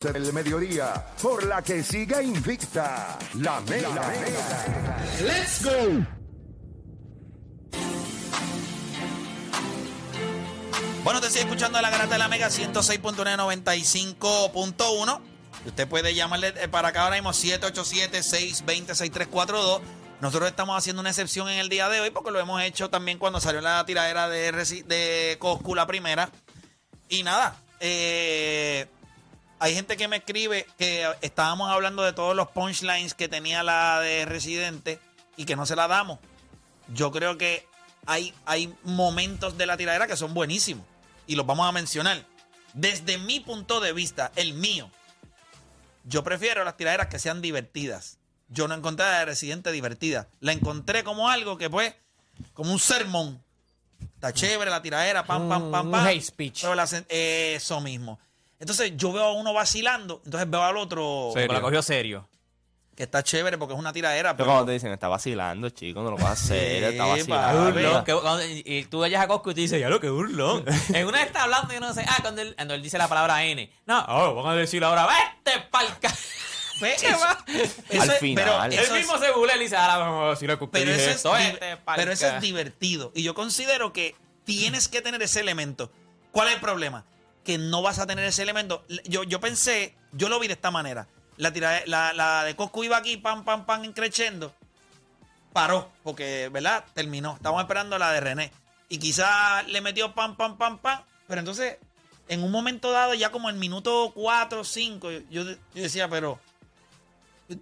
del mediodía, por la que siga invicta la mega. Let's go. Bueno, te sigue escuchando la garata de la Mega 106.995.1. Usted puede llamarle eh, para acá ahora mismo 787-620-6342. Nosotros estamos haciendo una excepción en el día de hoy porque lo hemos hecho también cuando salió la tiradera de, de Coscu la primera. Y nada, eh, hay gente que me escribe que estábamos hablando de todos los punchlines que tenía la de Residente y que no se la damos. Yo creo que hay, hay momentos de la tiradera que son buenísimos y los vamos a mencionar. Desde mi punto de vista, el mío, yo prefiero las tiraderas que sean divertidas. Yo no encontré a la de Residente divertida. La encontré como algo que pues, como un sermón. Está chévere la tiradera, pam, pam, pam, Un pam. hate speech. Pero la sen- eso mismo. Entonces yo veo a uno vacilando, entonces veo al otro Pero la cogió serio. que está chévere porque es una tiradera. Pero Pero cuando te dicen, está vacilando, chico, no lo vas a hacer, está Sí, vacilando. papi. Burlón, que- cuando- y y tú vayas a Costco y te dices, ya lo que burlón. en una está hablando y uno dice, ah, cuando él, cuando él dice la palabra N. No, oh, van a decir ahora, vete palca. Ve, ¿Qué eso- va? eso Al es- final. pero Él Él eso es- mismo se burla y dice, ahora vamos a decir lo que usted pero, dice eso es esto, di- vete palca. pero eso es divertido. Y yo considero que tienes que tener ese elemento. ¿Cuál es el problema? Que no vas a tener ese elemento. Yo, yo pensé, yo lo vi de esta manera. La, tirade- la, la de Coscu iba aquí, pam, pam, pam, increciendo. Paró, porque, ¿verdad? Terminó. Estábamos esperando la de René. Y quizás le metió pam, pam, pam, pam. Pero entonces, en un momento dado, ya como en minuto 4 o 5, yo, yo decía, pero...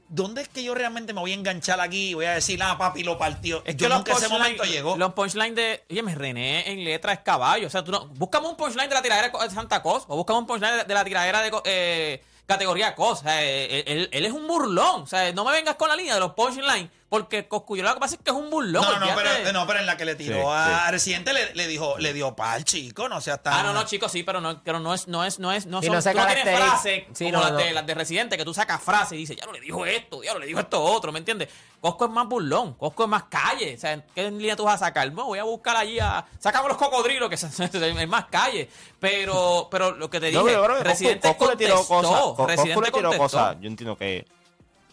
¿Dónde es que yo realmente me voy a enganchar aquí y voy a decir, ah, papi, lo partió? Es yo que nunca ese momento llegó. Los punchlines de. Oye, me René en letra es caballo. O sea, tú no. Búscame un punchline de la tiradera de Santa Cosa. O búscame un punchline de, la tiradera de eh, categoría Cosa. O sea, eh, él, él es un burlón. O sea, no me vengas con la línea de los punchlines. Porque Coscuyo lo que pasa es que es un burlón. no, no, no, pero, no, pero en la que le tiró Sí, a sí. Residente le, le dijo, le dio pal, chico, no sea tan... Ah, no, no, chicos, sí, pero no, pero no es, no es, no es, no son, no tú no tienes frases Sí, como no, las, no. de, las de Residente, que tú sacas frases y dices, ya no le dijo esto, ya no le dijo esto otro, ¿me entiendes? Cosco es más burlón, Cosco es más calle, o sea, ¿qué línea tú vas a sacar? No, voy a buscar allí a, sácame los cocodrilos, que es, más calle, pero, pero lo que te dije, No, pero Residente Coscu, Coscu le tiró contestó, cosas. Residente le tiró contestó. cosas, yo entiendo que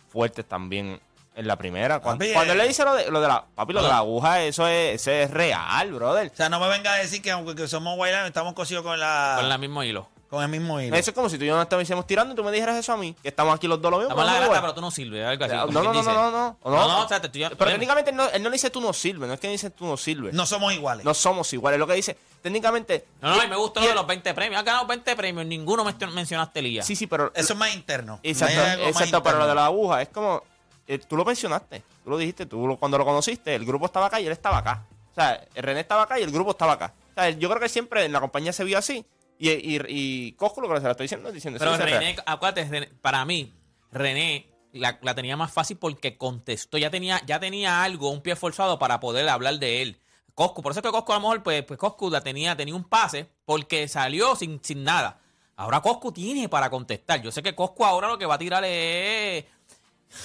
fuertes también en la primera. Cuando, Papi, cuando eh. él le dice lo de, lo de la. Papi, lo de la aguja, eso es, eso es real, brother. O sea, no me venga a decir que aunque que somos guaylanos, estamos cosidos con la... Con el mismo hilo. con el mismo hilo. Eso es como si tú y yo nos estuviésemos tirando y tú me dijeras eso a mí, que estamos aquí los dos lo mismo. Estamos en la ¿no, grata, pero tú no sirves, algo así. No, no, no, no, no, no, No, no, o sea, te estoy- Pero técnicamente él no, él no dice tú no sirves, no es que dice tú no sirves. No somos iguales. No somos iguales, lo que dice, técnicamente. No, no, y me gustó lo de los 20 premios. Has ganado 20 premios, ninguno me mencionaste, Elías. Sí, sí, pero. Eso es más interno. Exacto, exacto pero lo de la aguja es como. Eh, tú lo mencionaste, tú lo dijiste, tú lo- cuando lo conociste, el grupo estaba acá y él estaba acá. O sea, René estaba acá y el grupo estaba acá. O sea, yo creo que siempre en la compañía se vio así. Y, y, y Coscu lo que se lo estoy diciendo, diciendo Pero sí, René, acuérdate, para mí, René la, la tenía más fácil porque contestó. Ya tenía, ya tenía algo, un pie forzado para poder hablar de él. Coscu, por eso es que Coscu a lo mejor, pues, pues Coscu la tenía, tenía un pase porque salió sin, sin nada. Ahora Coscu tiene para contestar. Yo sé que Coscu ahora lo que va a tirar es.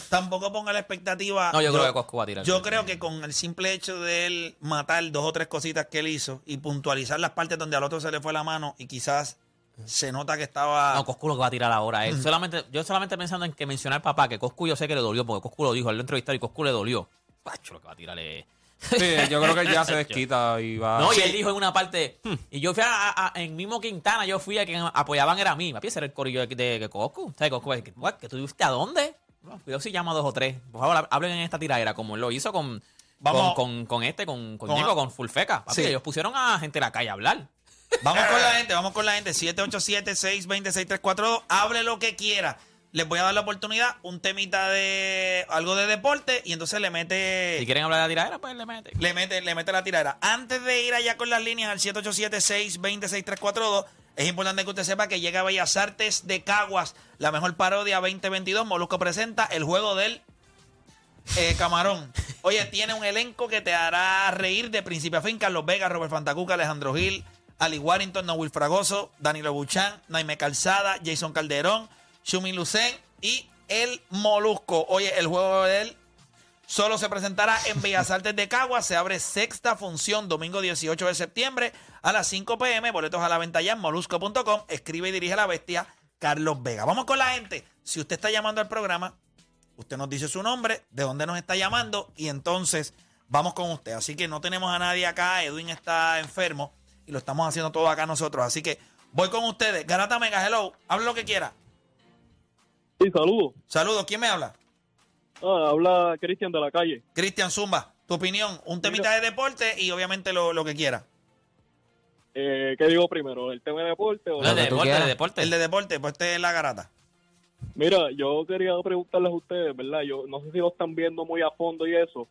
Tampoco ponga la expectativa. No, yo, creo que Coscu va a tirar. Yo creo que con el simple hecho de él matar dos o tres cositas que él hizo y puntualizar las partes donde al otro se le fue la mano y quizás se nota que estaba. No, Coscu lo que va a tirar ahora. es solamente, yo solamente pensando en que mencionar papá, que Coscu yo sé que le dolió, porque Coscu lo dijo, él lo entrevistaron y Coscu le dolió. Pacho, lo que va a tirar es. Sí, yo creo que él ya se desquita y va. No, y él dijo en una parte, y yo fui a, a- en mismo Quintana, yo fui a quien apoyaban era a mí. Papi, ese era el corillo de, de, de Coscu. O sea, Coscu, ¿qué, tú viste a dónde? Cuidado si llama a dos o tres. Por favor, hablen en esta tiradera, como lo hizo con, Vamos. con, con, con este, con, con, Con- Fulfeca. Papi, Sí. ellos pusieron a gente en la calle a hablar. Vamos con la gente, vamos con la gente. 787-620-6342. Hable lo que quiera. Les voy a dar la oportunidad, un temita de algo de deporte y entonces le mete. Si quieren hablar de la tiradera, pues le mete. Le mete, le mete la tiradera. Antes de ir allá con las líneas al 787-620-6342, es importante que usted sepa que llega a Bellas Artes de Caguas, la mejor parodia 2022. Molusco presenta el juego del eh, camarón. Oye, tiene un elenco que te hará reír de principio a fin. Carlos Vega, Robert Fantacuca, Alejandro Gil, Ali Warrington, Noel Fragoso, Danilo Buchan, Naime Calzada, Jason Calderón, Shumi Lucen y el Molusco. Oye, el juego del Solo se presentará en Bellas Artes de Caguas. Se abre sexta función domingo 18 de septiembre a las 5 pm. Boletos a la venta ya en molusco.com. Escribe y dirige la bestia Carlos Vega. Vamos con la gente. Si usted está llamando al programa, usted nos dice su nombre, de dónde nos está llamando y entonces vamos con usted. Así que no tenemos a nadie acá. Edwin está enfermo y lo estamos haciendo todo acá nosotros. Así que voy con ustedes. Garata Mega, hello. Hable lo que quiera. Sí, saludos. Saludos. ¿Quién me habla? Ah, habla Cristian de la calle. Cristian Zumba. Tu opinión. Un temita de deporte y obviamente lo, lo que quiera. Eh, ¿Qué digo primero? ¿El tema de deporte o No, de deporte, quieras. de deporte. El de deporte, pues este es la garata. Mira, yo quería preguntarles a ustedes, ¿verdad? Yo no sé si lo están viendo muy a fondo y eso,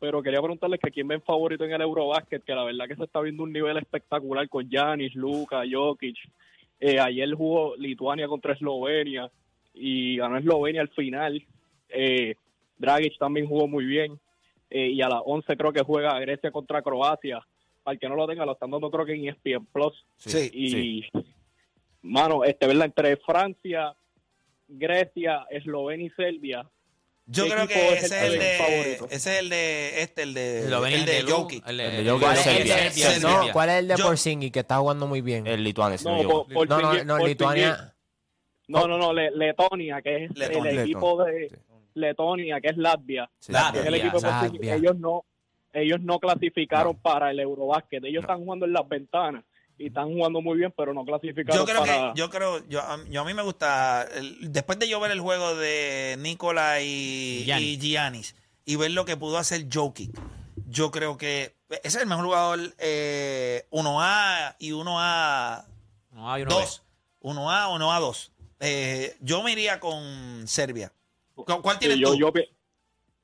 pero quería preguntarles que quién ven favorito en el Eurobásquet, que la verdad que se está viendo un nivel espectacular con Yanis, Luka, Jokic. Eh, ayer jugó Lituania contra Eslovenia y ganó Eslovenia al final. Eh, Dragic también jugó muy bien. Eh, y a las 11 creo que juega Grecia contra Croacia. Para el que no lo tenga, lo están dando creo que en ESPN Plus. Sí. Y, mano, este, ¿verdad? Entre Francia, Grecia, Eslovenia y Serbia. Yo ¿Qué creo que es ese es el el de. favorito? Ese es el de. Este, el de. Eslovenia, el de Lu- Jokic. el El de de Jokic ¿Cuál es el Serbia. de- Serbia. no, ¿cuál es el de Yo- Porzingis que está jugando muy bien? El lituano, No, no, yo. por, por no, Lituania. No, no, no, Le- Letonia, que es Letonia. el equipo de Sí. Letonia, que es Latvia. Sí. que es el equipo. Latvia. Ellos no, ellos no clasificaron para el Eurobásquet. Ellos están jugando en las ventanas y están jugando muy bien, pero no clasificaron Yo creo para... que, yo creo, yo, a- yo a mí me gusta, el- después de yo ver el juego de Nicola y Giannis. y Giannis y ver lo que pudo hacer Jokic, yo creo que ese es el mejor jugador eh, 1A y 1A No, hay uno 2. 1A o 1A2. Eh, yo me iría con Serbia. ¿Cu- ¿Cuál Sí, tienes yo, tú? yo, pi-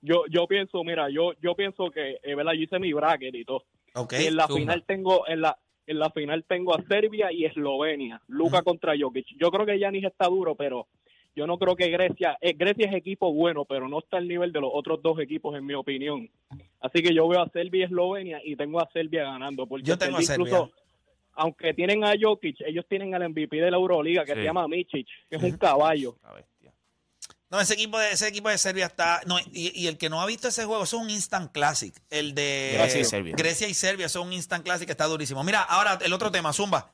yo, yo pienso, mira, yo, yo pienso que, eh, ¿verdad? Yo hice mi bracket y todo. Y en la final tengo, en la, en la final tengo a Serbia y Eslovenia. Luca contra Jokic. Yo creo que Yanis está duro, pero yo no creo que Grecia, eh, Grecia es equipo bueno, pero no está al nivel de los otros dos equipos, en mi opinión. Así que yo veo a Serbia y Eslovenia y tengo a Serbia ganando. Porque Yo tengo a Serbia Serbia. incluso, aunque tienen a Jokic, ellos tienen al MVP de la Euroliga que Sí. se llama Michic, que es un caballo. No, ese equipo de ese equipo de Serbia está. No, y, y el que no ha visto ese juego, eso es un instant classic. El de Grecia y Serbia. Grecia y Serbia, eso es un instant classic que está durísimo. Mira, ahora el otro tema, Zumba.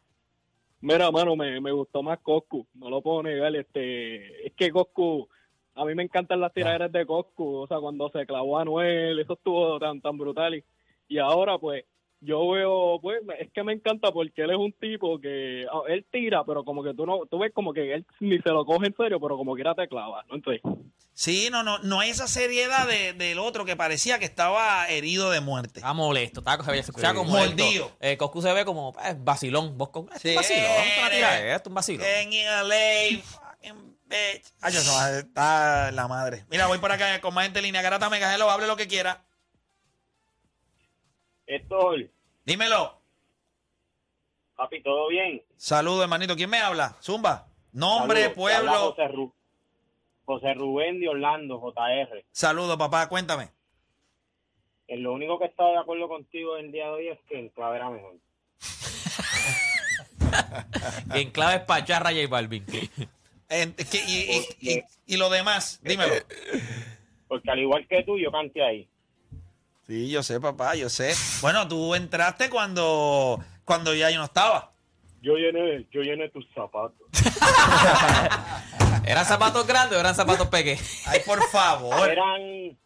Mira, mano, me, me gustó más Coscu, no lo puedo negar. Este, es que Coscu, a mí me encantan las tiraderas de Coscu, o sea, cuando se clavó a Noel, eso estuvo tan, tan brutal. Y, y ahora, pues, yo veo, pues, es que me encanta porque él es un tipo que, ah, él tira, pero como que tú no, tú ves como que él ni se lo coge en serio, pero como quiera te clava, ¿no? Entonces, Sí, no, no, no hay esa seriedad de- del otro que parecía que estaba herido de muerte. Está molesto, está, se escucha como Mordido. Eh, Coscu se ve como eh, vacilón. Vos, Coscu, Sí, es un vacilón, eres- esto es un vacilón. En LA, fucking bitch. Ay, eso está la madre. Mira, voy por acá con más gente en línea. Garata Mega, hello, hable lo que quiera. Héctor, Dímelo. papi, ¿todo bien? Saludos, hermanito. ¿Quién me habla? Zumba. Nombre, Saludos, pueblo. José, Ru- José Rubén de Orlando, JR. Saludos, papá. Cuéntame. Eh, lo único que he estado de acuerdo contigo el día de hoy es que en clave era mejor. En clave es Pacharra y Balvin. Eh, ¿qué- y, y- y- y lo demás, dímelo. Porque al igual que tú, yo canté ahí. Sí, yo sé, papá, yo sé. Bueno, tú entraste cuando, cuando ya yo no estaba. Yo llené, yo llené tus zapatos. ¿Eran zapatos grandes o eran zapatos pequeños? Ay, por favor. Eran,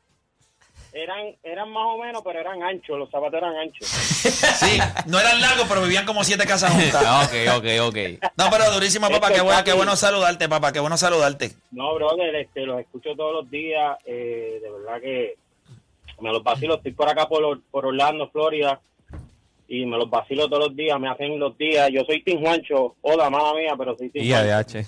eran, eran más o menos, pero eran anchos. Los zapatos eran anchos. Sí, no eran largos, pero vivían como siete casas juntas. ok, ok, ok. No, pero durísimo, papá. Esto Qué bueno, qué bueno saludarte, papá. Qué bueno saludarte. No, brother, este, los escucho todos los días. eh, de verdad que me los vacilo. Estoy por acá por, Or- por Orlando, Florida. Y me los vacilo todos los días. Me hacen los días. Yo soy Tim Juancho. Hola, mamá mía, pero soy Tim Juancho.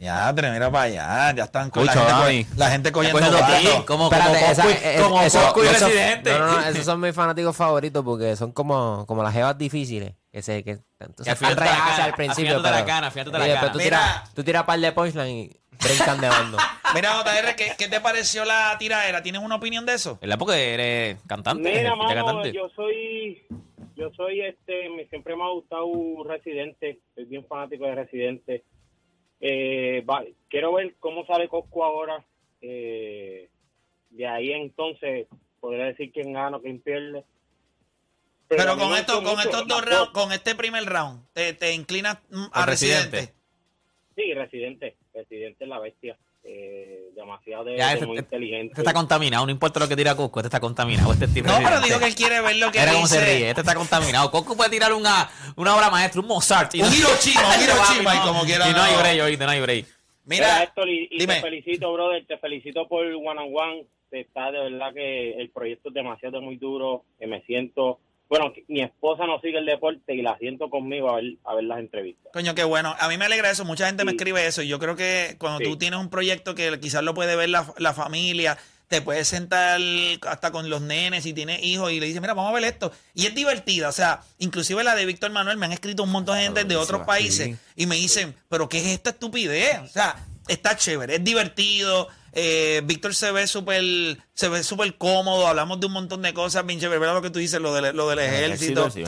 Ya, pero mira para allá. Ya están con la gente, la gente cogiendo como, como, Espérate, esa- Coscu y- es- como eso- Coscu y eso- Residente. No, no, no, esos son mis fanáticos favoritos porque son como, como las jevas difíciles. Que se, que, entonces al principio. afilándote la pero- cana, la cara. Tú tiras, tú tiras par de punchline y brincan de bando. Mira, JR, ¿qué, qué te pareció la tiradera? ¿Tienes una opinión de eso? ¿Verdad? Porque eres cantante. Mira, eres mano, cantante. yo soy, yo soy este, me, siempre me ha gustado Residente, soy bien fanático de Residente. Eh, va- quiero ver cómo sale Cosco ahora. Eh, de ahí entonces podré decir quién gana o quién pierde. Pero con esto, con mucho estos dos rounds, con este primer round, te, te inclinas mm, a Residente. Residente. Sí, residente. Residente es la bestia. Eh, demasiado de, Ya, de ese- muy inteligente. Este está contaminado, no importa lo que tira Cosco, este está contaminado. Este es tipo No, pero digo que él quiere ver lo que dice. se ríe, este está contaminado. Cosco puede tirar una, una obra maestra, un Mozart. y Un Hiroshima, un Hiroshima, y no, como quiera Y no hay break, oíste, no hay break. Mira, Mira, Héctor, y, y dime. te felicito, brother, te felicito por One on One. Está de verdad que el proyecto es demasiado muy duro, que me siento... Bueno, mi esposa no sigue el deporte y la siento conmigo a ver, a ver las entrevistas. Coño, qué bueno. A mí me alegra eso. Mucha gente me escribe eso. Y yo creo que cuando Sí. tú tienes un proyecto que quizás lo puede ver la, la familia, te puedes sentar hasta con los nenes y tienes hijos y le dices, mira, vamos a ver esto. Y es divertida. O sea, inclusive la de Víctor Manuel me han escrito un montón de gente de otros países y me dicen, pero ¿qué es esta estupidez? O sea, está chévere, es divertido. Eh, Víctor se ve súper se ve súper cómodo, hablamos de un montón de cosas, bien chévere, ¿verdad lo que tú dices? Lo, de, lo del ejército. sí,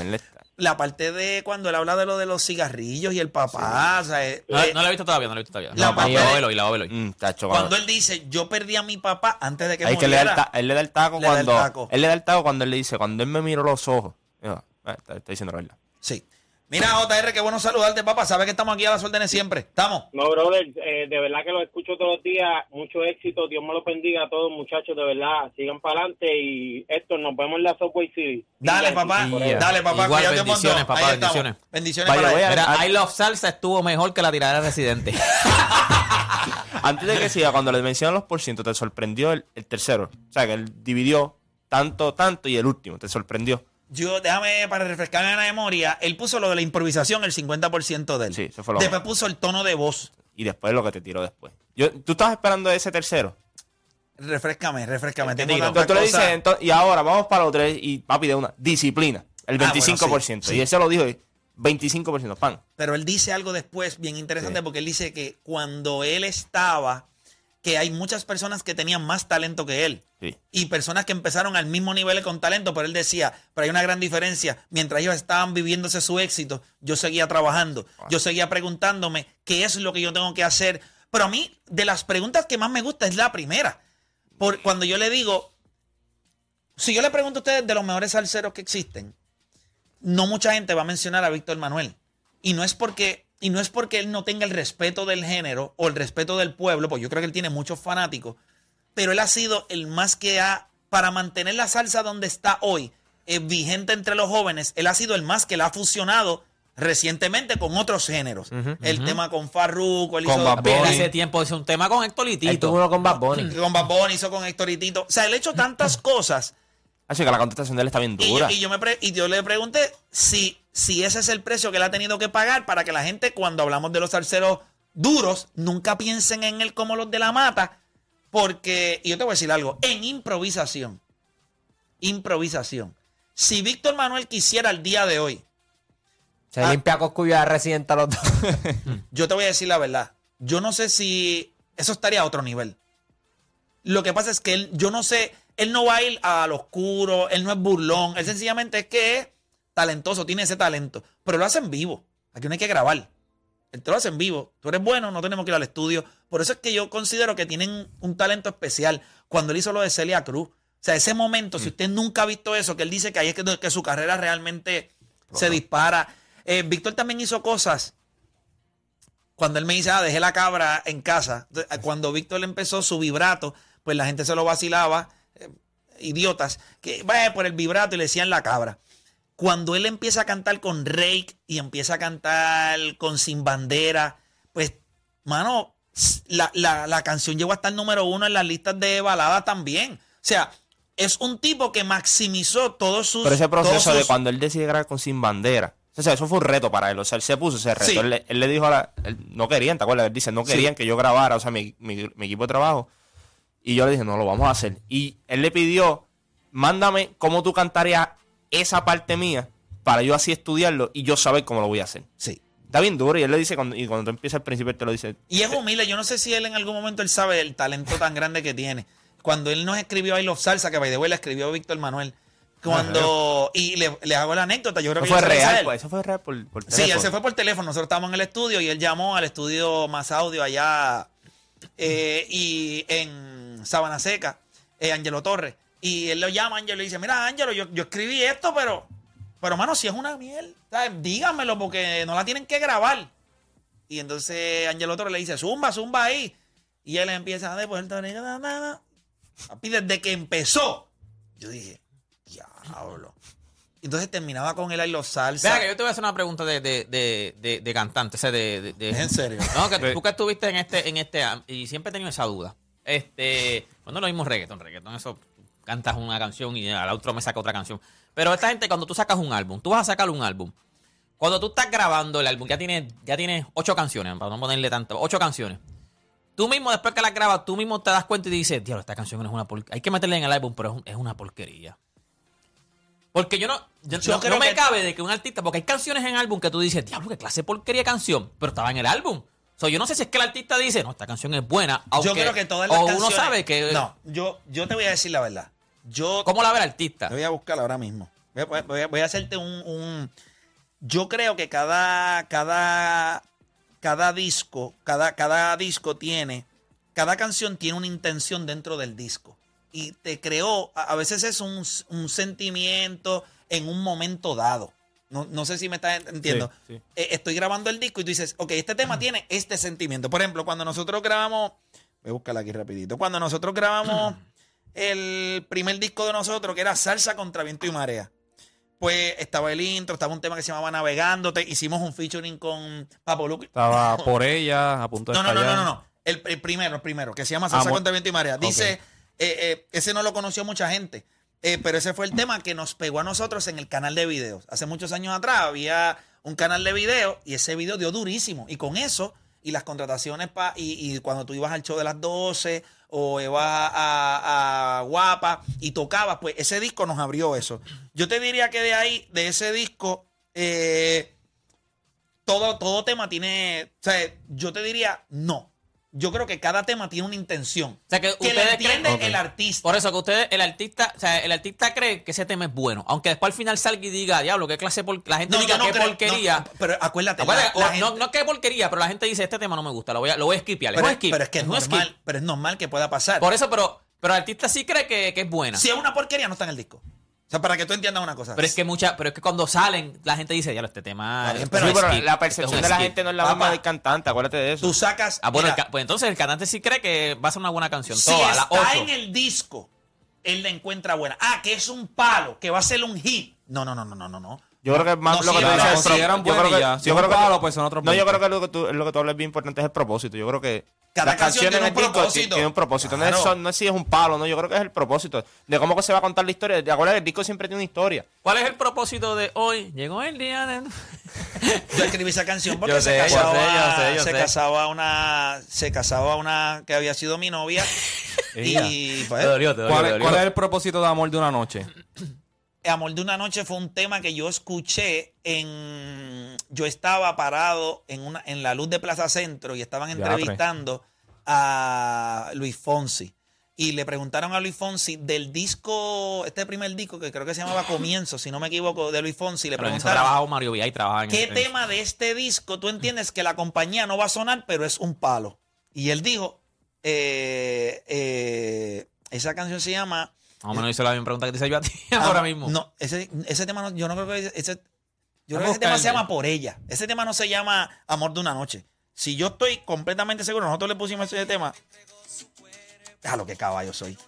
La parte de cuando él habla de lo de los cigarrillos y el papá, o sea, eh, No, eh, no la he visto todavía, no la he visto todavía. La No, parte la hoy, la hoy. Mm, tacho, cuando él dice, yo perdí a mi papá antes de que Hay que le da el muriera. ta- él le da el taco Le da el cuando. taco. Él le da el taco cuando él le dice, cuando él me miró los ojos. Yo, ah, está, está diciendo la verdad. Sí. Mira, JR, qué bueno saludarte, papá. Sabes que estamos aquí a las órdenes siempre. ¿Estamos? No, brother, eh, de verdad que lo escucho todos los días. Mucho éxito. Dios me lo bendiga a todos, muchachos. De verdad, sigan para adelante. Y esto, nos vemos en la Subway City. Dale, papá. Dale, papá. Igual, bendiciones, papá, Ahí estamos. bendiciones. Bendiciones Vaya, para voy él. a- Mira, I Love Salsa estuvo mejor que la tirada residente. Antes de que siga, cuando le mencionan los por ciento, te sorprendió el, el tercero. O sea, que él dividió tanto, tanto y el último, te sorprendió. Yo, déjame para refrescarme la memoria. Él puso lo de la improvisación, el 50% de él. Sí, eso fue lo Después puso el tono de voz. Y después lo que te tiró después. Yo, ¿Tú estabas esperando ese tercero? Refrescame, refrescame. Tengo Entonces tú le dices, y ahora vamos para los tres, y papi de una, disciplina, el Ah, bueno, 25%. sí, sí. Y ese lo dijo, y 25%, pan. Pero él dice algo después bien interesante Sí. porque él dice que cuando él estaba, que hay muchas personas que tenían más talento que él. Sí. Y personas que empezaron al mismo nivel con talento, pero él decía, pero hay una gran diferencia. Mientras ellos estaban viviéndose su éxito, yo seguía trabajando, yo seguía preguntándome qué es lo que yo tengo que hacer. Pero a mí, de las preguntas que más me gusta es la primera. Por, cuando yo le digo, si yo le pregunto a ustedes de los mejores salseros que existen, no mucha gente va a mencionar a Víctor Manuel. Y no es porque, y no es porque él no tenga el respeto del género o el respeto del pueblo, porque yo creo que él tiene muchos fanáticos, pero él ha sido el más que ha, para mantener la salsa donde está hoy, eh, vigente entre los jóvenes, él ha sido el más que la ha fusionado recientemente con otros géneros. El tema con Farruko, él Con hizo Bad hace tiempo hizo un tema con Héctor y Él tuvo uno con Bad Bunny. con Bad Bunny, hizo con Héctor y Tito. O sea, él ha hecho tantas cosas Así que la contestación de él está bien Y yo, dura. y yo me pre- y yo le pregunté si, si ese es el precio que él ha tenido que pagar para que la gente, cuando hablamos de los salseros duros, nunca piensen en él como los de la mata. Porque, y yo te voy a decir algo, en improvisación, improvisación. Si Víctor Manuel quisiera el día de hoy, Se Ah. limpia Coscu y ya resienta los dos. yo te voy a decir la verdad. Yo no sé si eso estaría a otro nivel. Lo que pasa es que él, yo no sé, él no va a ir al oscuro, él no es burlón, él sencillamente es que es talentoso, tiene ese talento, pero lo hace en vivo. Aquí no hay que grabar. Él te lo hace en vivo. Tú eres bueno, no tenemos que ir al estudio. Por eso es que yo considero que tienen un talento especial. Cuando él hizo lo de Celia Cruz. O sea, ese momento, si usted nunca ha visto eso, que él dice que ahí es que, que su carrera realmente se dispara. Eh, Víctor también hizo cosas cuando él me dice, ah, dejé la cabra en casa, Entonces, cuando Víctor empezó su vibrato, pues la gente se lo vacilaba, eh, idiotas, que vaya por el vibrato y le decían la cabra. Cuando él empieza a cantar con Rake y empieza a cantar con Sin Bandera, pues, mano, la, la- la canción llegó hasta el número uno en las listas de baladas también. O sea, es un tipo que maximizó todos sus... Pero ese proceso de cuando él decide grabar con Sin Bandera. O sea, eso fue un reto para él. O sea, él se puso ese reto. Sí. Él, le- él le dijo a la. él- no querían, ¿te acuerdas? Él dice, no querían que yo grabara, o sea, mi, mi- mi equipo de trabajo. Y yo le dije, no, lo vamos a hacer. Y él le pidió, mándame cómo tú cantarías esa parte mía para yo así estudiarlo y yo saber cómo lo voy a hacer. Sí. Está bien duro y él le dice, cuando, y cuando tú empiezas al principio, él te lo dice. Y es humilde. Yo no sé si él en algún momento él sabe el talento tan grande que tiene. Cuando él nos escribió I Love Salsa, que by the way le escribió Víctor Manuel. Cuando. Y le, le hago la anécdota. Yo creo Eso que fue la real, pues. Eso fue real por, por Sí, teléfono. él se fue por teléfono. Nosotros estábamos en el estudio y él llamó al estudio Más Audio allá eh, y en Sabana Seca, eh, Angelo Torres. Y él lo llama a Angelo y le dice: Mira, Angelo, yo, yo escribí esto, pero, pero mano, si es una miel, ¿sabes? dígamelo porque no la tienen que grabar. Y entonces Angelo Torres le dice, zumba, zumba ahí. Y él empieza de Puerto Rico. na, na, na. Papi, desde que empezó, yo dije, diablo. Entonces terminaba con él ahí los salsa. Vea que yo te voy a hacer una pregunta de, de, de, de, de cantante, o sea, de, de- de- ¿Es en serio? No, que tú que estuviste en este, en este, y siempre he tenido esa duda. Este, bueno, lo mismo reggaeton, reggaeton, eso cantas una canción y al otro me saca otra canción. Pero esta gente, cuando tú sacas un álbum, tú vas a sacar un álbum. Cuando tú estás grabando el álbum, ya tienes, ya tienes ocho canciones, para no ponerle tanto, ocho canciones. Tú mismo, después que las grabas, tú mismo te das cuenta y dices, diablo, esta canción es una porquería. Hay que meterla en el álbum, pero es, un- es una porquería. Porque yo no, yo, Yo no- creo no me que- cabe de que un artista, porque hay canciones en álbum que tú dices, diablo, qué clase de porquería de canción, pero estaba en el álbum. So, yo no sé si es que el artista dice, no, esta canción es buena, aunque, yo creo que todas las o uno sabe que... No, yo, yo te voy a decir la verdad. Yo ¿Cómo la ve el artista? Te voy a buscar ahora mismo. Voy a, voy a- voy a hacerte un, un- Yo creo que cada, cada, cada disco, cada, cada disco tiene, cada canción tiene una intención dentro del disco. Y te creó, a, a veces es un, un sentimiento en un momento dado. No, no sé si me estás entendiendo. Sí, sí. Eh, estoy grabando el disco y tú dices, ok, este tema tiene este sentimiento. Por ejemplo, cuando nosotros grabamos, voy a buscarla aquí rapidito, cuando nosotros grabamos el primer disco de nosotros, que era Salsa contra Viento y Marea, pues estaba el intro, estaba un tema que se llamaba Navegándote, hicimos un featuring con Papo Luque. Estaba por ella, a punto de No, no, no, no, no, no. El, el primero, el primero, que se llama Salsa Ah, mo- contra Viento y Marea. Dice, eh, eh, ese no lo conoció mucha gente, eh, pero ese fue el tema que nos pegó a nosotros en el canal de videos. Hace muchos años atrás había un canal de videos y ese video dio durísimo. Y con eso, y las contrataciones, pa, y, y cuando tú ibas al show de las 12 o ibas a, a- Guapa y tocabas, pues ese disco nos abrió eso. Yo te diría que de ahí, de ese disco, eh, todo, todo tema tiene. O sea, yo te diría no. Yo creo que cada tema tiene una intención. O sea, que que ustedes entiende creen- el artista. Por eso que ustedes, el artista, o sea, el artista cree que ese tema es bueno. Aunque después al final salga y diga, diablo, qué clase de por... La gente No, diga no qué creo- porquería. no, pero acuérdate, Acuérdate, la- la no, gente- no qué porquería, pero la gente dice, este tema no me gusta, lo voy a, lo voy a pero, pero es que es un skip. normal, pero es normal que pueda pasar. Por eso, pero, pero el artista sí cree que, que es buena. si es una porquería, no está en el disco. O sea, para que tú entiendas una cosa. Pero es que mucha, pero es que cuando salen, la gente dice, diablo, este tema. Bien, pero un Sí, pero skip, la este es percepción de la skip". gente no es la Papá. misma del cantante, acuérdate de eso. tú sacas. Ah, bueno, mira, pues entonces el cantante sí cree que va a ser una buena canción. si Toda, está 8. en el disco, él la encuentra buena. Ah, que es un palo, que va a ser un hit. No, no, no, no, no, no. no. Yo creo que es más No, lo sí, que tú la dices. consideran yo creo que- ya. Si yo creo que- palo, pues son otros No, yo 20. creo que lo que tú, lo que tú hablas bien importante es el propósito. Yo creo que Cada las canción canciones tiene en un propósito. tienen un propósito. No, es, Claro. son- no es si es un palo, no. Yo creo que es el propósito de cómo que se va a contar la historia. De acuerdo, el disco siempre tiene una historia. ¿Cuál es el propósito de hoy? Llegó el día de. Yo escribí esa canción porque Yo se, sé, yo casaba, sé, yo sé, yo se sé. casaba una se casaba una que había sido mi novia y pues, Te dolió, te dolió, ¿Cuál, te es, dolió. cuál es el propósito de amor de una noche? Amor de una noche fue un tema que yo escuché en yo estaba parado en una en la luz de Plaza Centro y estaban entrevistando a Luis Fonsi y le preguntaron a Luis Fonsi del disco este primer disco que creo que se llamaba Comienzo si no me equivoco de Luis Fonsi le Pero preguntaron trabajaba Mario Villay, trabajaba en ¿Qué tema de este disco tú entiendes que la compañía no va a sonar, pero es un palo? Y él dijo, eh, eh, esa canción se llama... Más o menos hizo la misma pregunta que te hice yo a ti Ah, ahora mismo. No, ese, ese tema no, yo no creo que ese... Yo creo que ese tema se llama. Por Ella. Ese tema no se llama Amor de una Noche. Si yo estoy completamente seguro, nosotros le pusimos ese tema... Déjalo que caballo soy.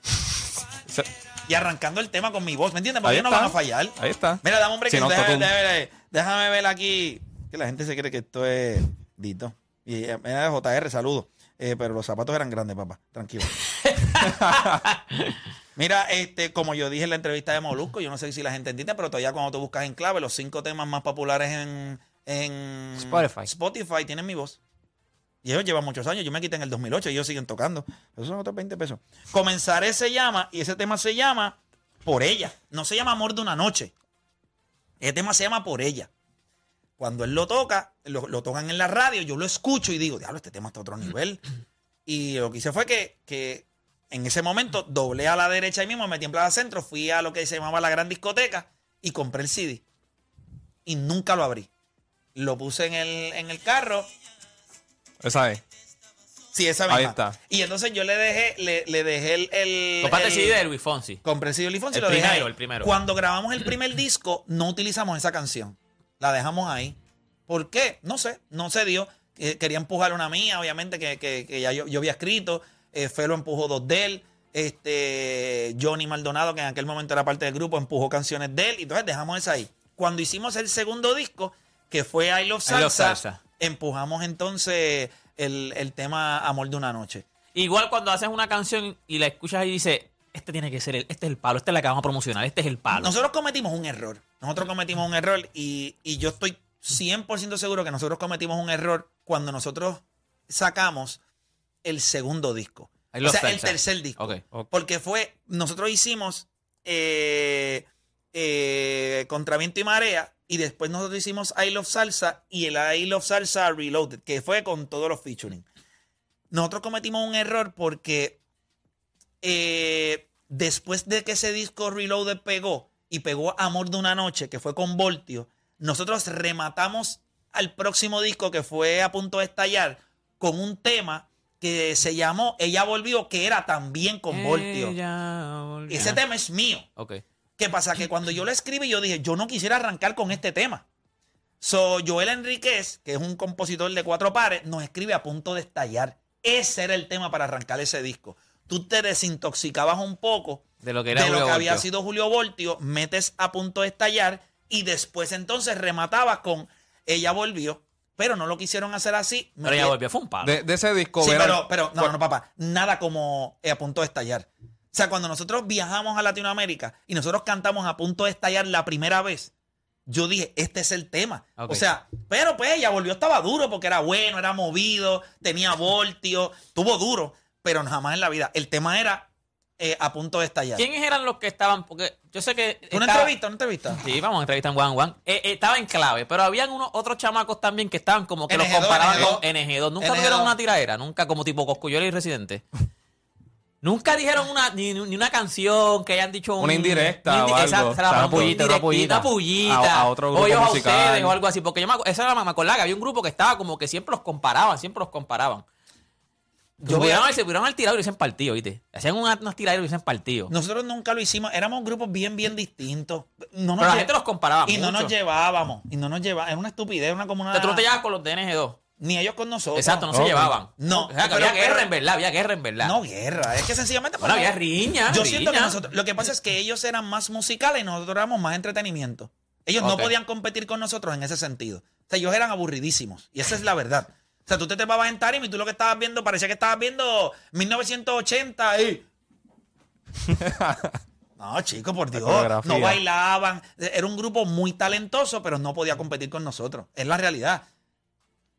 Y arrancando el tema con mi voz, ¿me entiendes? Porque no van a fallar. Ahí está. Mira, dame un break. Si no, déjame- déjame ver aquí. Que la gente se cree que esto es Dito. Y eh, mira, JR, saludo. Eh, pero los zapatos eran grandes, papá. Tranquilo. Mira, este, como yo dije en la entrevista de Molusco, yo no sé si la gente entiende, pero todavía cuando tú buscas en clave, los cinco temas más populares en, en Spotify. Spotify tienen mi voz. Y ellos llevan muchos años. Yo me quité en el 2008 y ellos siguen tocando. Esos son otros 20 pesos. Comenzaré se llama, y ese tema se llama Por ella. No se llama Amor de una noche. Ese tema se llama Por ella. Cuando él lo toca, lo, lo tocan en la radio, yo lo escucho y digo, diablo, este tema está a otro nivel. Y lo que hice fue que, que en ese momento doblé a la derecha ahí mismo, me metí en Plaza Centro, fui a lo que se llamaba la gran discoteca y compré el CD. Y nunca lo abrí. Lo puse en el, en el carro Esa es. Sí, esa misma. Ahí está. Y entonces yo le dejé, le, le dejé el. el Compraste el CD de Luis Fonsi. Compré el CD de Luis Fonsi El lo dejé primero, ahí. el primero. Cuando grabamos el primer disco, no utilizamos esa canción. La dejamos ahí. ¿Por qué? No sé, no se dio. que quería empujar una mía, obviamente, que, que- que ya yo, yo había escrito. Eh, Felo empujó dos de él. Este, Johnny Maldonado, que en aquel momento era parte del grupo, empujó canciones de él. Y entonces dejamos eso ahí. Cuando hicimos el segundo disco, que fue I Love I Salsa, Love Salsa. empujamos entonces el, el tema Amor de una Noche. Igual cuando haces una canción y la escuchas y dices, este tiene que ser el, este es el palo, esta es la que vamos a promocionar, este es el palo. Nosotros cometimos un error. Nosotros cometimos un error y, y yo estoy 100% seguro que nosotros cometimos un error cuando nosotros sacamos el segundo disco. I O sea, el tercer disco. Porque fue, nosotros hicimos eh, eh, Contra Viento y Marea y después nosotros hicimos I Love Salsa y el I Love Salsa Reloaded, que fue con todos los featuring. Nosotros cometimos un error porque eh, después de que ese disco Reloaded pegó y pegó Amor de una Noche, que fue con Voltio, nosotros rematamos al próximo disco que fue a punto de estallar con un tema que se llamó Ella Volvió, que era también con Voltio. Ella volvió. Ese tema es mío. Ok. ¿Qué pasa? Que cuando yo lo escribí, yo dije, yo no quisiera arrancar con este tema. So, Joel Enríquez, que es un compositor de cuatro pares, nos escribe a punto de estallar. Ese era el tema para arrancar ese disco. Tú te desintoxicabas un poco De lo que era de lo que había sido Julio Voltio, metes a punto de estallar y después entonces rematabas con Ella Volvió, pero no lo quisieron hacer así. Me Pero ella volvió, fue un palo. De, de ese disco, Sí, pero, pero no, no, papá, nada como eh, a punto de estallar. O sea, cuando nosotros viajamos a Latinoamérica y nosotros cantamos a punto de estallar la primera vez, yo dije, este es el tema. O sea, pero pues ella volvió, estaba duro porque era bueno, era movido, tenía voltio, tuvo duro, pero jamás en la vida. El tema era eh, a punto de estallar. ¿Quiénes eran los que estaban? Porque yo sé que. ¿Una estaba- entrevista? ¿Una entrevista? Sí, vamos a entrevistar en One One. Eh, eh, estaba en clave, pero habían unos otros chamacos también que estaban como que los NG2, comparaban NG2. con NG2. Nunca NG2. tuvieron una tiradera, nunca como tipo Coscuyola y Residente. Nunca dijeron una, ni, ni una canción que hayan dicho un- Una indirecta una o algo. Una mandaron pullita, una pullita. pullita. A- a otro grupo o a ustedes o algo así. Porque yo me, esa era la me acordaba que había un grupo que estaba como que siempre los comparaban, siempre los comparaban. Yo voy a- se pudieron al tiradero y dicen partido, ¿viste? Hacían una- unas tiraderos y dicen partido. Nosotros nunca lo hicimos, éramos grupos bien, bien distintos. No nos pero la lle- gente los comparaba Y no nos llevábamos, y no nos llevábamos. Era una estupidez, una O una... sea, tú no te llevas con los de NG2. Ni ellos con nosotros. Exacto, no se Ok. llevaban. No, O sea, que pero- había guerra pero- en verdad, había guerra en verdad. No guerra, es que sencillamente. Bueno, había riña. Yo siento que riña. nosotros. Lo que pasa es que ellos eran más musicales y nosotros éramos más entretenimiento. Ellos no Ok. podían competir con nosotros en ese sentido. O sea, ellos eran aburridísimos. Y esa es la verdad. O sea, tú te trepabas en tarima y tú lo que estabas viendo, parecía que estabas viendo 1980 y. No, chico, por Dios. No bailaban. Era un grupo muy talentoso, pero no podía competir con nosotros. Es la realidad.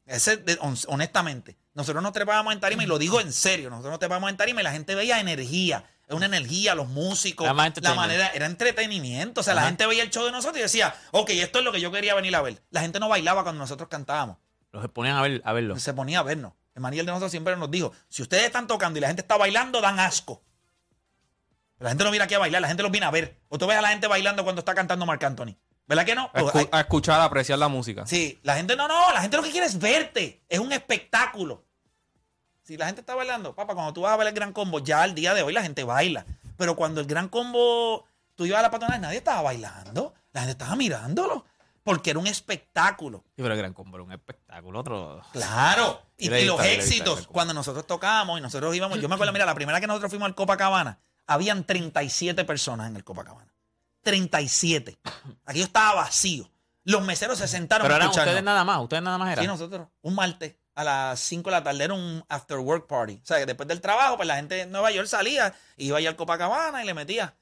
Ese, honestamente, nosotros nos trepábamos en tarima y lo digo en serio, nosotros nos trepábamos en tarima y la gente veía energía, es una energía, los músicos, la manera, era entretenimiento, o sea, la gente veía el show de nosotros y decía, ok, esto es lo que yo quería venir a ver. La gente no bailaba cuando nosotros cantábamos, Los ponían a, ver, a verlo. se ponía a vernos. El Maniel de nosotros siempre nos dijo, si ustedes están tocando y la gente está bailando, dan asco. La gente no viene aquí a bailar, la gente los viene a ver. O tú ves a la gente bailando cuando está cantando Marc Anthony. ¿Verdad que no? A, O- escu- hay- a escuchar, a apreciar la música. Sí, la gente no, no, la gente lo que quiere es verte. Es un espectáculo. Si la gente está bailando, papá, cuando tú vas a ver el gran combo, ya al día de hoy la gente baila. Pero cuando el gran combo, tú ibas a la patronal, nadie estaba bailando. La gente estaba mirándolo. Porque era un espectáculo. Sí, pero el Gran Combo era un espectáculo. Otro... Claro. Y, y los éxitos, cuando nosotros tocábamos y nosotros íbamos, yo me acuerdo, mira, la primera que nosotros fuimos al Copacabana, habían 37 personas en el Copacabana. 37. Aquí estaba vacío. Los meseros se sentaron Pero eran ustedes nada más. Ustedes nada más eran. Sí, nosotros. Un martes a las 5 de la tarde era un after work party. O sea, que después del trabajo, pues la gente de Nueva York salía, iba allá al Copacabana y le metía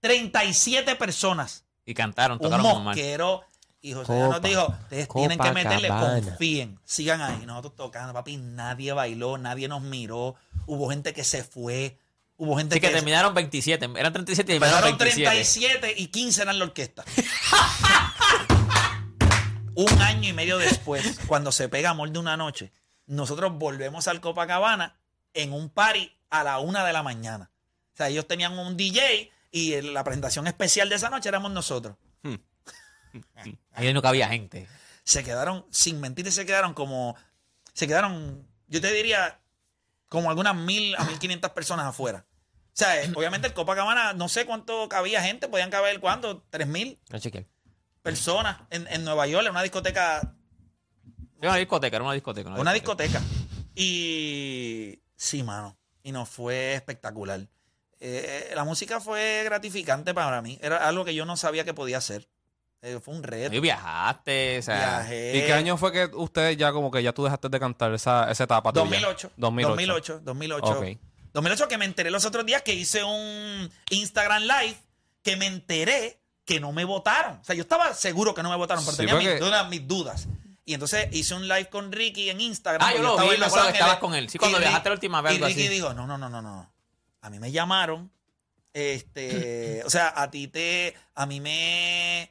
37 personas. y cantaron, Un tocaron normal. mosquero. Y José ya nos dijo, ustedes tienen que meterle, confíen, sigan ahí. Nosotros tocando, papi, nadie bailó, nadie nos miró. Hubo gente que se fue. Hubo gente Así que que... terminaron 27. Eran 37 y terminaron Empezaron 27. 37 y 15 eran la orquesta. Un año y medio después, cuando se pega Amor de una noche, nosotros volvemos al Copacabana en un party a la una de la mañana. O sea, ellos tenían un DJ y la presentación especial de esa noche éramos nosotros. Ahí no cabía gente. Se quedaron, sin mentir, se quedaron como, se quedaron, yo te diría, como algunas mil a mil quinientas personas afuera. O sea, eh, obviamente el Copacabana, no sé cuánto cabía gente, podían caber, ¿cuánto? ¿Tres mil? No chequeé. personas en, en Nueva York, en una discoteca Era una discoteca, era una discoteca. Una discoteca. Y sí, mano. Y nos fue espectacular. Eh, la música fue gratificante para mí. Era algo que yo no sabía que podía hacer. Eh, fue un reto. Y viajaste, o sea. Viajé. ¿Y qué año fue que ustedes ya como que ya tú dejaste de cantar esa, esa etapa tuya? 2008. 2008. 2008. 2008. Ok. 2008 que me enteré los otros días que hice un Instagram Live que me enteré que no me votaron. O sea, yo estaba seguro que no me votaron, pero Sí, tenía mis, dudas, mis dudas. Y entonces hice un live con Ricky en Instagram. Ah, yo lo vi, me acuerdo que estabas con él. Sí, cuando Y viajaste la última vez, Y Ricky así. dijo, no, no, no, no, no. A mí me llamaron. Este, o sea, a ti te, a mí me,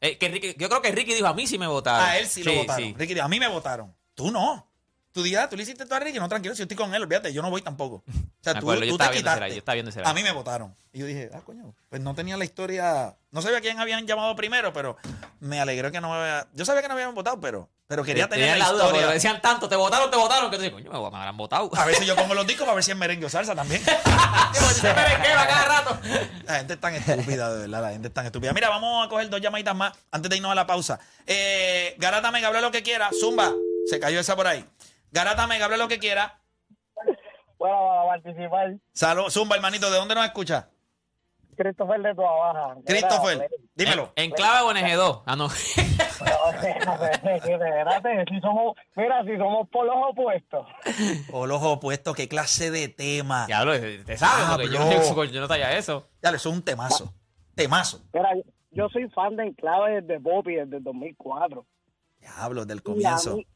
Eh, que Ricky- yo creo que Ricky dijo a mí sí me votaron. a él sí, lo votaron. sí. Ricky dijo, a mí me votaron. Tú no. Tú digas, tú le hiciste tú a Ricky, no, tranquilo, si yo estoy con él, olvídate, yo no voy tampoco. O sea, tú, acuerdo, te quitaste. live, yo estaba viendo A mí me votaron. Y yo dije, ah, coño, pues no tenía la historia. No sabía quién habían llamado primero, pero me alegró que no me había. Yo sabía que no habían votado, pero, pero quería tener la, duda, porque historia. decían tanto, te votaron, te votaron, que tú dices, coño, me, me habrán votado. A veces yo pongo los discos para ver si es merengue o salsa también. Cada rato. La gente es tan estúpida, de verdad. La gente es tan estúpida. Mira, vamos a coger dos llamaditas más antes de irnos a la pausa. Eh, Garata Mega, habla lo que quiera. Zumba, se cayó esa por ahí. Garata Mega, habla lo que quiera. Bueno, para participar, Salud, Zumba, hermanito, ¿de dónde nos escucha? Christopher de Toa Baja. Christopher, dímelo. En, en clave o en Eje2. Ah, no. Espérate, si somos, mira, si somos por los opuestos. O los opuestos, qué clase de tema. Ya, Diablo, te sabes, porque yo, yo, yo no sabía eso. eso es un temazo. Temazo. Mira, yo soy fan de Enclave desde Poppy desde el 2004. Diablo, del Y a comienzo. mí,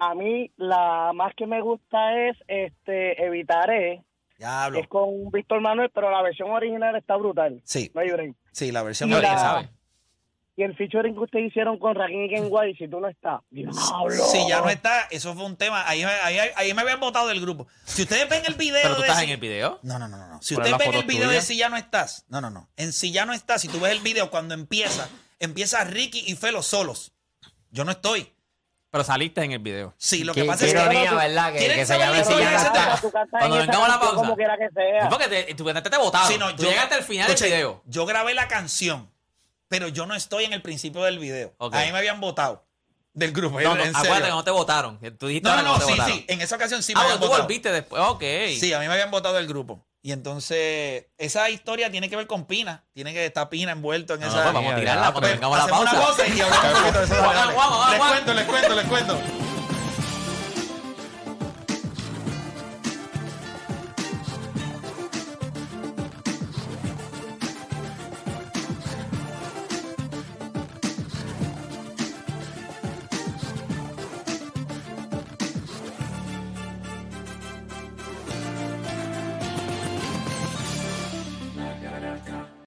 a mí la más que me gusta es este Evitaré, Diablo. es con Víctor Manuel, pero la versión original está brutal. Sí, No hay break. sí, la versión original. sabe. Y el featuring que ustedes hicieron con Rakim y Ken White, si tú no estás, diablo. Si ya no está, eso fue un tema. Ahí, me- ahí, ahí me habían votado del grupo. Si ustedes ven el video. Pero tú de estás si- en el video. No, no, no, no. Si ustedes ven el video de. Si ya no estás. No, no, no. En Si ya no estás, si tú ves el video cuando empieza, empieza Ricky y Felo solos. Yo no estoy. Pero saliste en el video. Sí, lo que pasa es que. ironía, ¿verdad? Que, ¿Quieren que se llame la Si? Tú cantas Cuando en esa vengamos a la pausa. Como quiera que Sí, sea. porque te, tú te votaron. Sí, no, tú yo- llegaste al final del video. Yo grabé la canción, pero yo no estoy en el principio del video. Ok. Ahí me habían votado del grupo. No, no, en acuérdate que no te votaron. Tú dijiste No, no, no, sí, sí. En esa ocasión sí me Ah, habían bueno, tú votado. volviste después. Ok. Sí, a mí me habían votado del grupo. Y entonces, esa historia tiene que ver con Pina. Tiene que estar Pina envuelto en No, no, esa. pues vamos a tirarla Pues, vengamos a la pausa. una pausa y hablamos un poquito de eso. Dale, Vamos, dale. vamos, vamos, Les cuento, les cuento, les cuento.